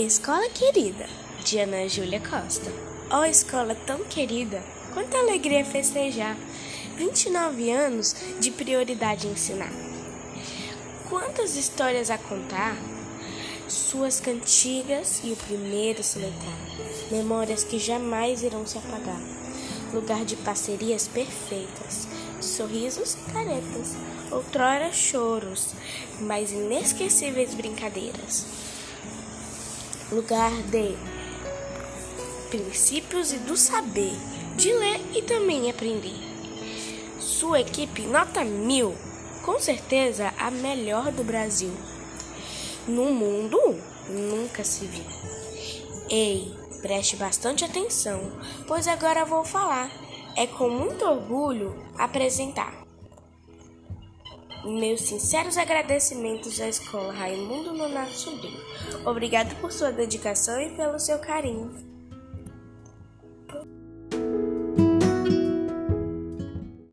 Escola querida, de Ana Júlia Costa. Ó oh, escola tão querida, quanta alegria festejar. 29 anos de prioridade ensinar. Quantas histórias a contar, suas cantigas e o primeiro soletrar. Memórias que jamais irão se apagar. Lugar de parcerias perfeitas, sorrisos caretas, outrora choros, mas inesquecíveis brincadeiras lugar de princípios e do saber, de ler e também aprender. Sua equipe nota mil, com certeza a melhor do Brasil. No mundo nunca se viu. Ei, preste bastante atenção, pois agora vou falar. É com muito orgulho apresentar meus sinceros agradecimentos à Escola Raimundo Nonato Sobrinho. Obrigado por sua dedicação e pelo seu carinho.